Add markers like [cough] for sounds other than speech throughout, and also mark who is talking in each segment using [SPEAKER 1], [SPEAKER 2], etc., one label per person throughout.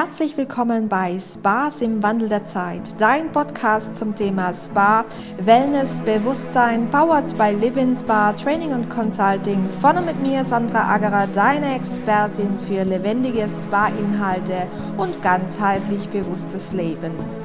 [SPEAKER 1] Herzlich willkommen bei Spas im Wandel der Zeit, dein Podcast zum Thema Spa, Wellness, Bewusstsein, powered by Living Spa, Training und Consulting. Vorne mit mir Sandra Agerer, deine Expertin für lebendige Spa-Inhalte und ganzheitlich bewusstes Leben.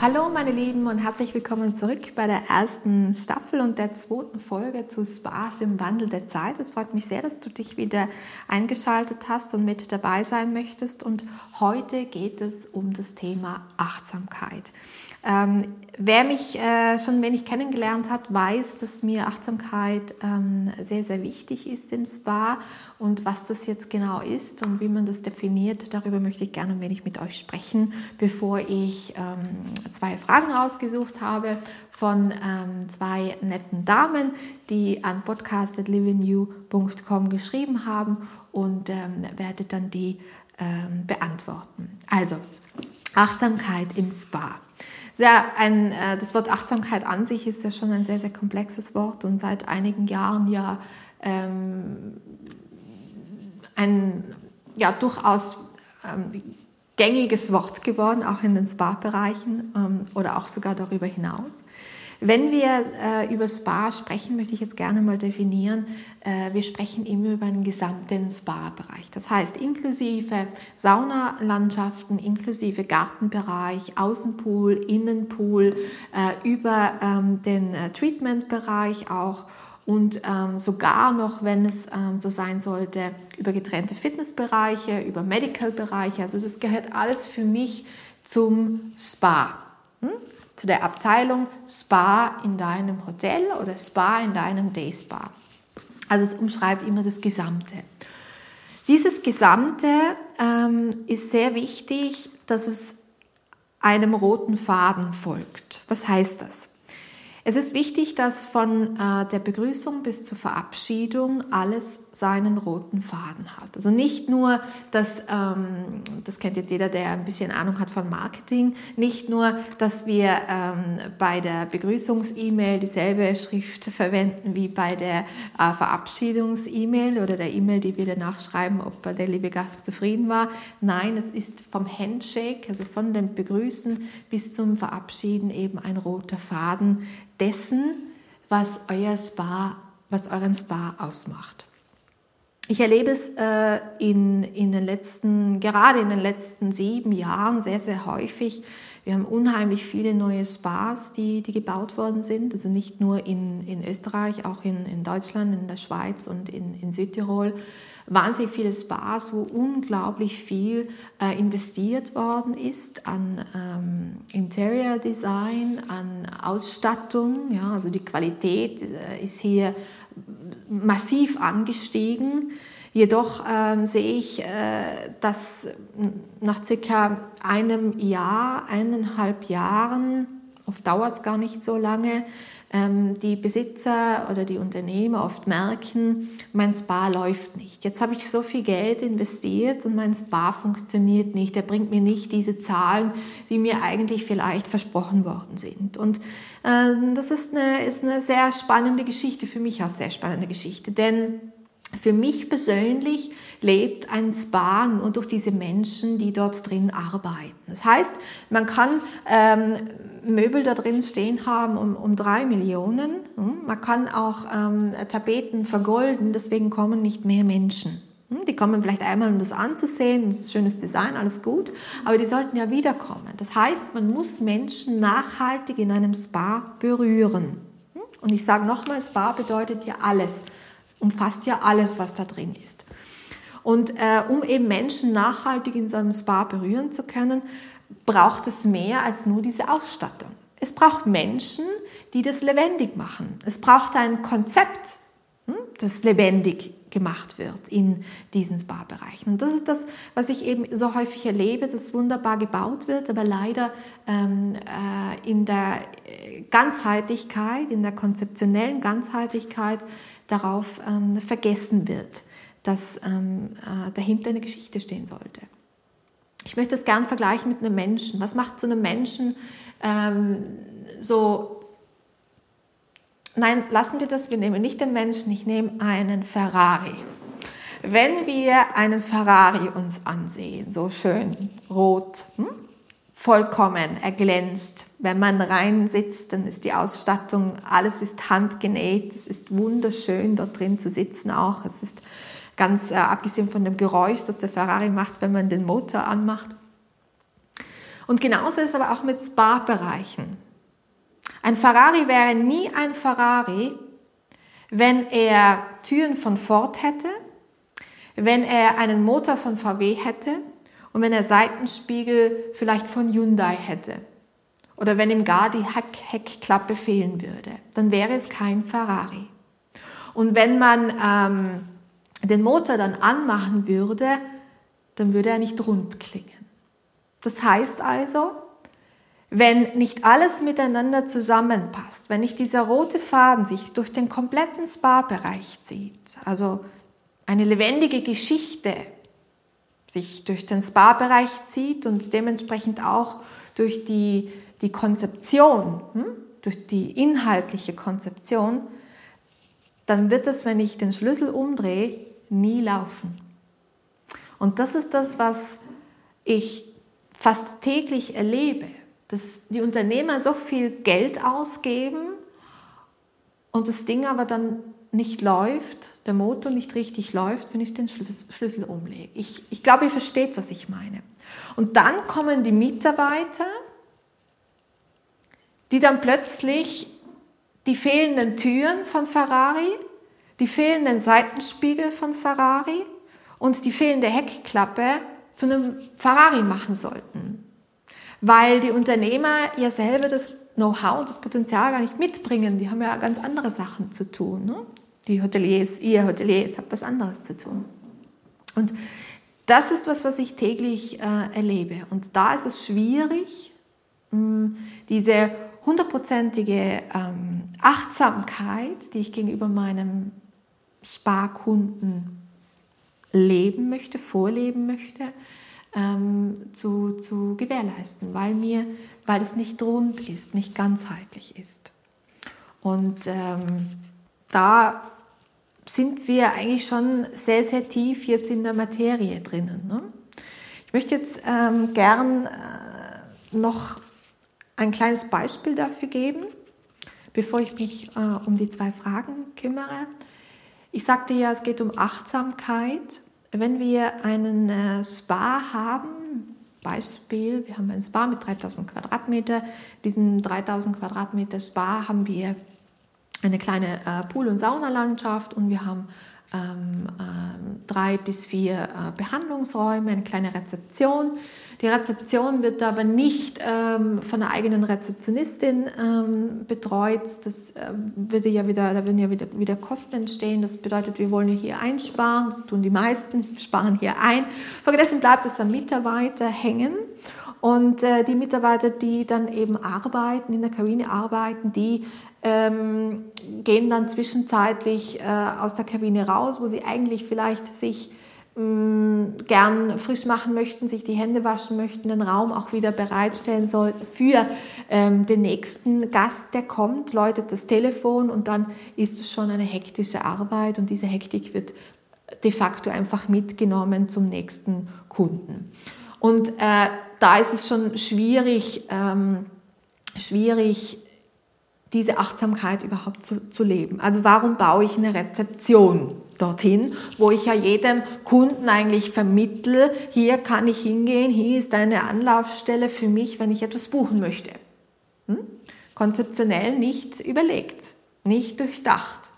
[SPEAKER 1] Hallo meine Lieben und herzlich willkommen zurück bei der ersten Staffel und der zweiten Folge zu Spaß im Wandel der Zeit. Es freut mich sehr, dass du dich wieder eingeschaltet hast und mit dabei sein möchtest. Und heute geht es um das Thema Achtsamkeit. Ähm, wer mich äh, schon wenig kennengelernt hat, weiß, dass mir Achtsamkeit ähm, sehr, sehr wichtig ist im Spa. Und was das jetzt genau ist und wie man das definiert, darüber möchte ich gerne ein wenig mit euch sprechen, bevor ich ähm, zwei Fragen ausgesucht habe von ähm, zwei netten Damen, die an podcast.livingyou.com geschrieben haben und ähm, werde dann die ähm, beantworten. Also, Achtsamkeit im Spa sehr ein, äh, das Wort Achtsamkeit an sich ist ja schon ein sehr, sehr komplexes Wort und seit einigen Jahren ja ähm, ein ja, durchaus ähm, gängiges Wort geworden, auch in den Spa-Bereichen ähm, oder auch sogar darüber hinaus. Wenn wir äh, über Spa sprechen, möchte ich jetzt gerne mal definieren, äh, wir sprechen immer über einen gesamten Spa-Bereich. Das heißt, inklusive Saunalandschaften, inklusive Gartenbereich, Außenpool, Innenpool, äh, über ähm, den äh, Treatment-Bereich auch und ähm, sogar noch, wenn es ähm, so sein sollte, über getrennte Fitnessbereiche, über Medical-Bereiche. Also das gehört alles für mich zum Spa. Hm? Zu der Abteilung Spa in deinem Hotel oder Spa in deinem Day Spa. Also es umschreibt immer das Gesamte. Dieses Gesamte ähm, ist sehr wichtig, dass es einem roten Faden folgt. Was heißt das? Es ist wichtig, dass von äh, der Begrüßung bis zur Verabschiedung alles seinen roten Faden hat. Also nicht nur, dass, ähm, das kennt jetzt jeder, der ein bisschen Ahnung hat von Marketing, nicht nur, dass wir ähm, bei der Begrüßungs-E-Mail dieselbe Schrift verwenden wie bei der äh, Verabschiedungs-E-Mail oder der E-Mail, die wir danach schreiben, ob der liebe Gast zufrieden war. Nein, es ist vom Handshake, also von dem Begrüßen bis zum Verabschieden eben ein roter Faden, dessen, was euer Spa, was euren Spa ausmacht. Ich erlebe es äh, in, in den letzten, gerade in den letzten sieben Jahren sehr, sehr häufig. Wir haben unheimlich viele neue Spas, die, die gebaut worden sind. Also nicht nur in, in Österreich, auch in, in Deutschland, in der Schweiz und in, in Südtirol wahnsinnig viele Spas, wo unglaublich viel äh, investiert worden ist an ähm, Interior Design, an Ausstattung. Ja, also die Qualität äh, ist hier massiv angestiegen. Jedoch ähm, sehe ich, äh, dass nach circa einem Jahr, eineinhalb Jahren, oft dauert es gar nicht so lange, die Besitzer oder die Unternehmer oft merken, mein Spa läuft nicht. Jetzt habe ich so viel Geld investiert und mein Spa funktioniert nicht. Er bringt mir nicht diese Zahlen, die mir eigentlich vielleicht versprochen worden sind. Und äh, das ist eine, ist eine sehr spannende Geschichte, für mich auch sehr spannende Geschichte, denn für mich persönlich lebt ein Spa nur durch diese Menschen, die dort drin arbeiten. Das heißt, man kann ähm, Möbel da drin stehen haben um, um drei Millionen. Hm? Man kann auch ähm, Tapeten vergolden, deswegen kommen nicht mehr Menschen. Hm? Die kommen vielleicht einmal, um das anzusehen, das ist schönes Design, alles gut, aber die sollten ja wiederkommen. Das heißt, man muss Menschen nachhaltig in einem Spa berühren. Hm? Und ich sage nochmal, Spa bedeutet ja alles, umfasst ja alles, was da drin ist. Und äh, um eben Menschen nachhaltig in so einem Spa berühren zu können, braucht es mehr als nur diese Ausstattung. Es braucht Menschen, die das lebendig machen. Es braucht ein Konzept, hm, das lebendig gemacht wird in diesen Spa-Bereichen. Und das ist das, was ich eben so häufig erlebe, dass wunderbar gebaut wird, aber leider ähm, äh, in der Ganzheitlichkeit, in der konzeptionellen Ganzheitlichkeit darauf ähm, vergessen wird, dass ähm, äh, dahinter eine Geschichte stehen sollte. Ich möchte es gern vergleichen mit einem Menschen. Was macht so einem Menschen ähm, so, nein, lassen wir das, wir nehmen nicht den Menschen, ich nehme einen Ferrari. wenn wir einen Ferrari uns ansehen, so schön rot, hm? vollkommen, er glänzt. Wenn man rein sitzt, dann ist die Ausstattung, alles ist handgenäht, es ist wunderschön dort drin zu sitzen auch. Es ist ganz äh, abgesehen von dem Geräusch, das der Ferrari macht, wenn man den Motor anmacht. Und genauso ist es aber auch mit Spa-Bereichen. Ein Ferrari wäre nie ein Ferrari, wenn er Türen von Ford hätte, wenn er einen Motor von VW hätte und wenn er Seitenspiegel vielleicht von Hyundai hätte. Oder wenn ihm gar die Heck Heckklappe fehlen würde, dann wäre es kein Ferrari. Und wenn man ähm, den Motor dann anmachen würde, dann würde er nicht rund klingen. Das heißt also, wenn nicht alles miteinander zusammenpasst, wenn nicht dieser rote Faden sich durch den kompletten Spa-Bereich zieht, also eine lebendige Geschichte sich durch den Spa-Bereich zieht und dementsprechend auch durch die, die Konzeption, hm, durch die inhaltliche Konzeption, dann wird es, wenn ich den Schlüssel umdrehe, nie laufen. Und das ist das, was ich fast täglich erlebe, dass die Unternehmer so viel Geld ausgeben und das Ding aber dann nicht läuft, der Motor nicht richtig läuft, wenn ich den Schlüssel umlege. Ich, ich glaube, ihr versteht, was ich meine. Und dann kommen die Mitarbeiter, die dann plötzlich die fehlenden Türen von Ferrari die fehlenden Seitenspiegel von Ferrari und die fehlende Heckklappe zu einem Ferrari machen sollten. Weil die Unternehmer ja selber das Know-how und das Potenzial gar nicht mitbringen. Die haben ja ganz andere Sachen zu tun. Ne? Die Hoteliers, ihr Hoteliers habt was anderes zu tun. Und das ist was, was ich täglich äh, erlebe. Und da ist es schwierig, mh, diese hundertprozentige ähm, Achtsamkeit, die ich gegenüber meinem Sparkunden leben möchte, vorleben möchte, ähm, zu, zu gewährleisten, weil, mir, weil es nicht rund ist, nicht ganzheitlich ist. Und ähm, da sind wir eigentlich schon sehr, sehr tief jetzt in der Materie drinnen. Ne? Ich möchte jetzt ähm, gern äh, noch ein kleines Beispiel dafür geben, bevor ich mich äh, um die zwei Fragen kümmere. Ich sagte ja, es geht um Achtsamkeit. Wenn wir einen äh, Spa haben, Beispiel, wir haben ein Spa mit 3000 Quadratmeter, diesen 3000 Quadratmeter Spa haben wir eine kleine äh, Pool- und Saunalandschaft und wir haben ähm, ähm, drei bis vier äh, Behandlungsräume, eine kleine Rezeption. Die Rezeption wird aber nicht ähm, von einer eigenen Rezeptionistin ähm, betreut. Das ähm, würde ja wieder, da würden ja wieder, wieder Kosten entstehen. Das bedeutet, wir wollen hier einsparen. Das tun die meisten, [laughs] sparen hier ein. Folgedessen bleibt es am Mitarbeiter hängen. Und äh, die Mitarbeiter, die dann eben arbeiten, in der Kabine arbeiten, die ähm, gehen dann zwischenzeitlich äh, aus der Kabine raus, wo sie eigentlich vielleicht sich mh, mm, gern frisch machen möchten, sich die Hände waschen möchten, den Raum auch wieder bereitstellen sollten für ähm, den nächsten Gast, der kommt, läutet das Telefon und dann ist es schon eine hektische Arbeit und diese Hektik wird de facto einfach mitgenommen zum nächsten Kunden. Und äh, da ist es schon schwierig, ähm, schwierig diese Achtsamkeit überhaupt zu, zu leben. Also warum baue ich eine Rezeption dorthin, wo ich ja jedem Kunden eigentlich vermittle, hier kann ich hingehen, hier ist eine Anlaufstelle für mich, wenn ich etwas buchen möchte. Hm? Konzeptionell nicht überlegt, nicht durchdacht.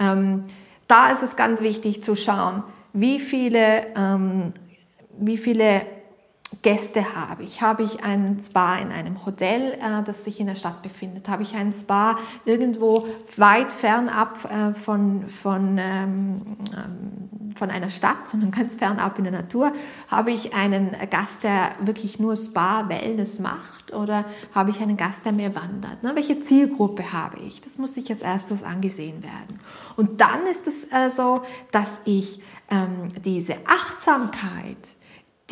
[SPEAKER 1] Ähm, da ist es ganz wichtig zu schauen, wie viele, ähm, wie viele Gäste habe ich? Habe ich ein Spa in einem Hotel, äh, das sich in der Stadt befindet? Habe ich ein Spa irgendwo weit fernab äh, von, von, ähm, ähm, von einer Stadt, sondern ganz fernab in der Natur? Habe ich einen Gast, der wirklich nur Spa, Wellness macht? Oder habe ich einen Gast, der mehr wandert? Ne? Welche Zielgruppe habe ich? Das muss sich als erstes angesehen werden. Und dann ist es äh, so, dass ich ähm, diese Achtsamkeit,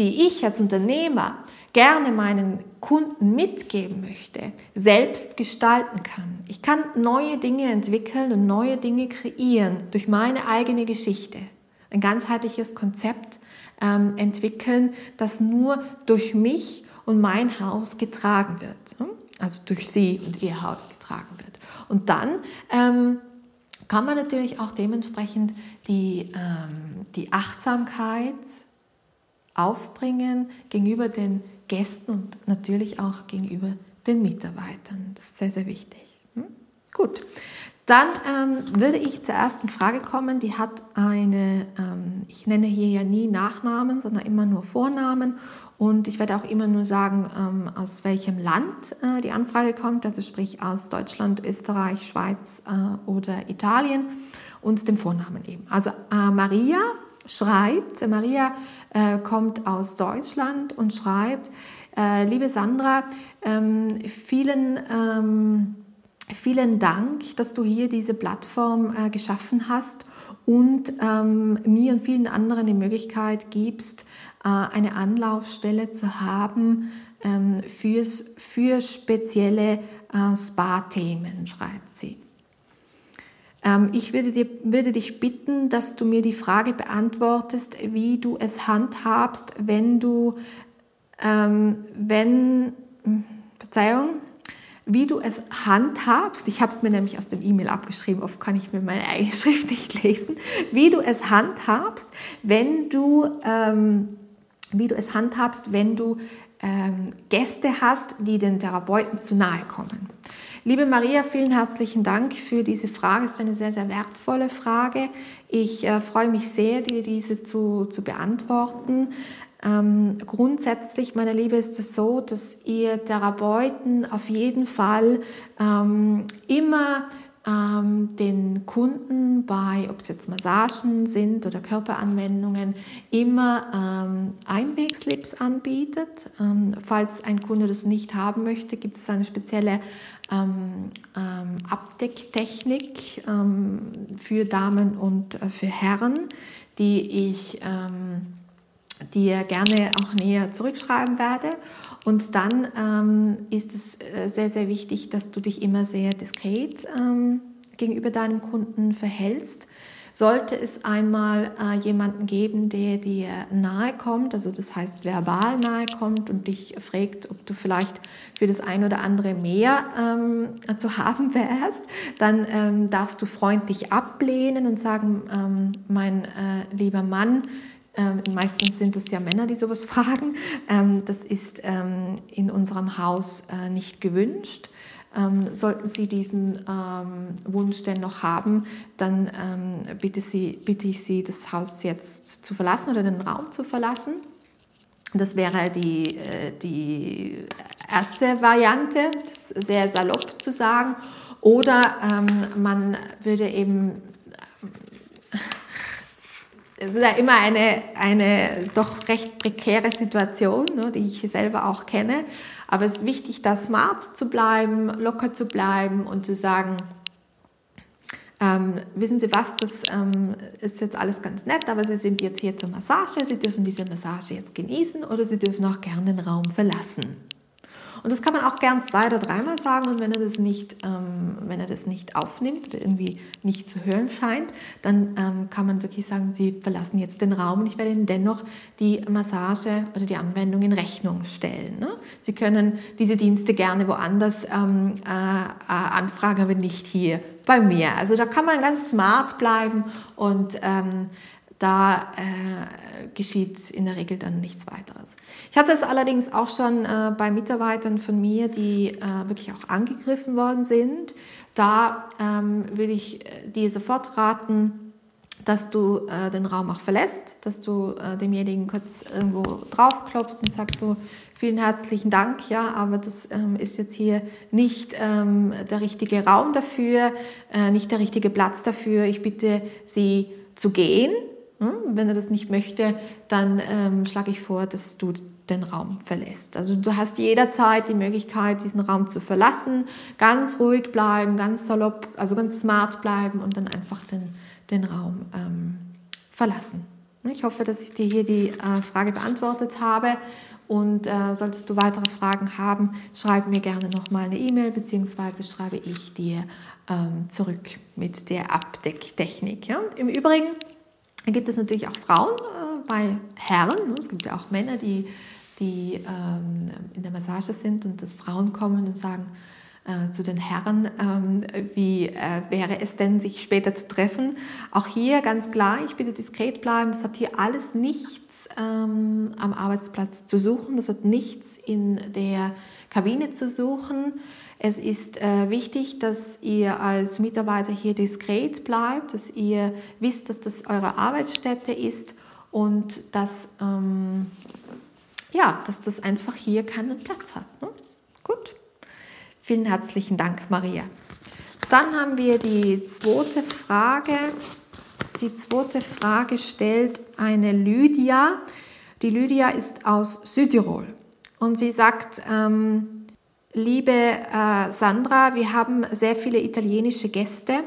[SPEAKER 1] die ich als Unternehmer gerne meinen Kunden mitgeben möchte, selbst gestalten kann. Ich kann neue Dinge entwickeln und neue Dinge kreieren durch meine eigene Geschichte. ein ganzheitliches Konzept ähm, entwickeln, das nur durch mich und mein Haus getragen wird. Ne? Also durch sie und ihr Haus getragen wird. Und dann ähm, kann man natürlich auch dementsprechend die, ähm, die Achtsamkeit aufbringen gegenüber den Gästen und natürlich auch gegenüber den Mitarbeitern. Das ist sehr, sehr wichtig. Hm? Gut. Dann ähm, würde ich zur ersten Frage kommen. Die hat eine, ähm, ich nenne hier ja nie Nachnamen, sondern immer nur Vornamen. Und ich werde auch immer nur sagen, ähm, aus welchem Land äh, die Anfrage kommt, also sprich aus Deutschland, Österreich, Schweiz äh, oder Italien und dem Vornamen eben. Also äh, Maria schreibt, Maria äh, kommt aus Deutschland und schreibt, äh, liebe Sandra, ähm, vielen ähm, Vielen Dank, dass du hier diese Plattform äh, geschaffen hast und ähm, mir und vielen anderen die Möglichkeit gibst, äh, eine Anlaufstelle zu haben ähm, fürs, für spezielle äh, Spa-Themen, schreibt sie. Ähm, ich würde, dir, würde dich bitten, dass du mir die Frage beantwortest, wie du es handhabst, wenn du, ähm, wenn, hm, Verzeihung, wie du es handhabst, ich habe es mir nämlich aus dem E-Mail abgeschrieben, oft kann ich mir meine eigene [laughs] Schrift nicht lesen, wie du es handhabst, wenn du, ähm, wie du es handhabst, wenn du ähm, Gäste hast, die den Therapeuten zu nahe kommen. Liebe Maria, vielen herzlichen Dank für diese Frage. Es ist eine sehr, sehr wertvolle Frage. Ich äh, freue mich sehr, dir diese zu, zu beantworten. Ähm, grundsätzlich, meine Liebe, ist es so, dass ihr Therapeuten auf jeden Fall ähm, immer ähm, den Kunden bei, ob es jetzt Massagen sind oder Körperanwendungen, immer ähm, Einwegslips anbietet. Ähm, falls ein Kunde das nicht haben möchte, gibt es eine spezielle ähm, Abdecktechnik für Damen und äh, für Herren, die ich dir gerne auch näher zurückschreiben werde. Und dann ähm, ist es äh, sehr, sehr wichtig, dass du dich immer sehr diskret ähm, gegenüber deinem Kunden verhältst. Sollte es einmal äh, jemanden geben, der dir nahe kommt, also das heißt verbal nahe kommt und dich fragt, ob du vielleicht für das ein oder andere mehr ähm, zu haben [laughs] wärst, dann ähm, darfst du freundlich ablehnen und sagen, ähm, mein äh, lieber Mann, ähm, meistens sind es ja Männer, die sowas [laughs] fragen. Ähm, das ist ähm, in unserem Haus äh, nicht gewünscht. Ähm, sollten Sie diesen ähm, Wunsch denn noch haben, dann ähm, bitte, Sie, bitte ich Sie, das Haus jetzt zu verlassen oder den Raum zu verlassen. Das wäre die, äh, die erste Variante, sehr salopp zu sagen. Oder man würde eben es ist ja immer eine, eine doch recht prekäre Situation, ne, die ich selber auch kenne. Aber es ist wichtig, da smart zu bleiben, locker zu bleiben und zu sagen, ähm, wissen Sie was, das ähm, ist jetzt alles ganz nett, aber Sie sind jetzt hier zur Massage, Sie dürfen diese Massage jetzt genießen oder Sie dürfen auch gerne den Raum verlassen. Und das kann man auch gern zwei oder dreimal sagen und wenn er das nicht, ähm, wenn er das nicht aufnimmt irgendwie nicht zu hören scheint, dann ähm, kann man wirklich sagen, Sie verlassen jetzt den Raum und ich werde Ihnen dennoch die Massage oder die Anwendung in Rechnung stellen. Ne? Sie können diese Dienste gerne woanders ähm, äh, äh, anfragen, aber nicht hier bei mir. Also da kann man ganz smart bleiben und ähm, da äh, geschieht in der Regel dann nichts weiteres. Ich hatte es allerdings auch schon äh, bei Mitarbeitern von mir, die äh, wirklich auch angegriffen worden sind. Da ähm, würde ich äh, dir sofort raten, dass du äh, den Raum auch verlässt, dass du äh, demjenigen kurz irgendwo draufklopfst und sagst du, vielen herzlichen Dank, ja, aber das ähm, ist jetzt hier nicht ähm, der richtige Raum dafür, äh, nicht der richtige Platz dafür. Ich bitte Sie zu gehen. Hm? Wenn er das nicht möchte, dann ähm, schlage ich vor, dass du den Raum verlässt. Also du hast jederzeit die Möglichkeit, diesen Raum zu verlassen, ganz ruhig bleiben, ganz salopp, also ganz smart bleiben und dann einfach den, den Raum ähm, verlassen. Ich hoffe, dass ich dir hier die äh, Frage beantwortet habe. Und äh, solltest du weitere Fragen haben, schreib mir gerne nochmal eine E-Mail, beziehungsweise schreibe ich dir ähm, zurück mit der Abdecktechnik. Ja? Im Übrigen, gibt es natürlich auch Frauen äh, bei Herren. Es gibt ja auch Männer, die, die ähm, in der Massage sind und dass Frauen kommen und sagen, äh, zu den Herren, ähm, wie äh, wäre es denn, sich später zu treffen. Auch hier ganz klar, ich bitte diskret bleiben, das hat hier alles nichts ähm, am Arbeitsplatz zu suchen, das hat nichts in der Kabine zu suchen. Es ist äh, wichtig, dass ihr als Mitarbeiter hier diskret bleibt, dass ihr wisst, dass das eure Arbeitsstätte ist und dass, ähm, ja, dass das einfach hier keinen Platz hat. Ne? Gut. Vielen herzlichen Dank, Maria. Dann haben wir die zweite Frage. Die zweite Frage stellt eine Lydia. Die Lydia ist aus Südtirol und sie sagt, ähm, liebe äh, Sandra, wir haben sehr viele italienische Gäste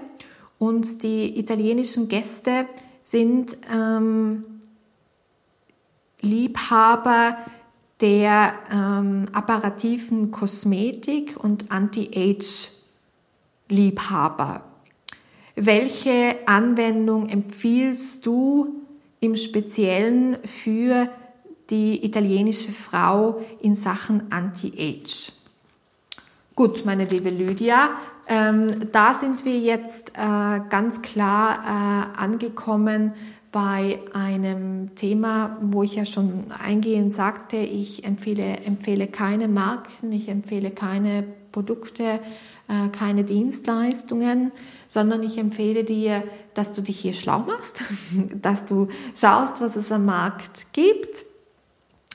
[SPEAKER 1] und die italienischen Gäste sind ähm, Liebhaber der ähm, apparativen Kosmetik und Anti-Age-Liebhaber. Welche Anwendung empfiehlst du im Speziellen für die italienische Frau in Sachen Anti-Age? Gut, meine liebe Lydia, ähm, da sind wir jetzt äh, ganz klar äh, angekommen bei einem Thema, wo ich ja schon eingehend sagte, ich empfehle, empfehle keine Marken, ich empfehle keine Produkte, äh, keine Dienstleistungen, sondern ich empfehle dir, dass du dich hier schlau machst, [laughs] dass du schaust, was es am Markt gibt,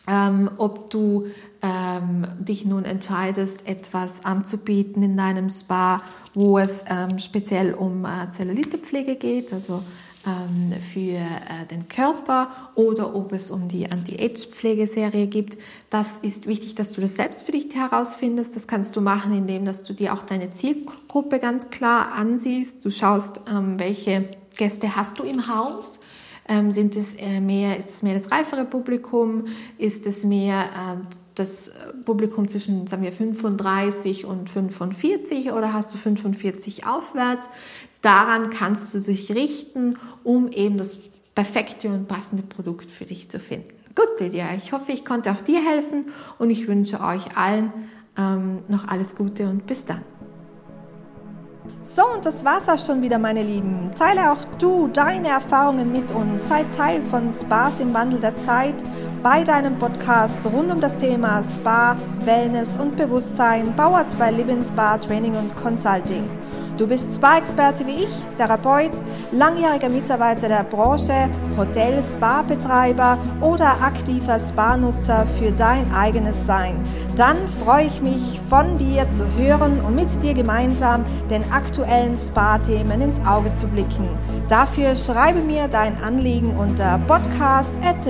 [SPEAKER 1] ähm, ob du ähm, dich nun entscheidest, etwas anzubieten in deinem Spa, wo es ähm, speziell um äh, Zellulitepflege geht, also ähm, für äh, den Körper oder ob es um die Anti-Age-Pflegeserie gibt. Das ist wichtig, dass du das selbst für dich herausfindest. Das kannst du machen, indem dass du dir auch deine Zielgruppe ganz klar ansiehst. Du schaust, ähm, welche Gäste hast du im Haus. Ähm, sind es äh, mehr, ist es mehr das reifere Publikum? Ist es mehr äh, das Publikum zwischen, sagen wir, 35 und 45 oder hast du 45 aufwärts? Daran kannst du dich richten, um eben das perfekte und passende Produkt für dich zu finden. Gut, Lydia, ich hoffe, ich konnte auch dir helfen und ich wünsche euch allen ähm, noch alles Gute und bis dann.
[SPEAKER 2] So, und das war's auch schon wieder, meine Lieben. Teile auch du deine Erfahrungen mit uns. Sei Teil von Spas im Wandel der Zeit bei deinem Podcast rund um das Thema Spa, Wellness und Bewusstsein, powered bei Living Spa Training und Consulting. Du bist Spa-Experte wie ich, Therapeut, langjähriger Mitarbeiter der Branche, Hotel, Spa-Betreiber oder aktiver Spa-Nutzer für dein eigenes Sein. Dann freue ich mich, von dir zu hören und mit dir gemeinsam den aktuellen Spa-Themen ins Auge zu blicken. Dafür schreibe mir dein Anliegen unter podcast at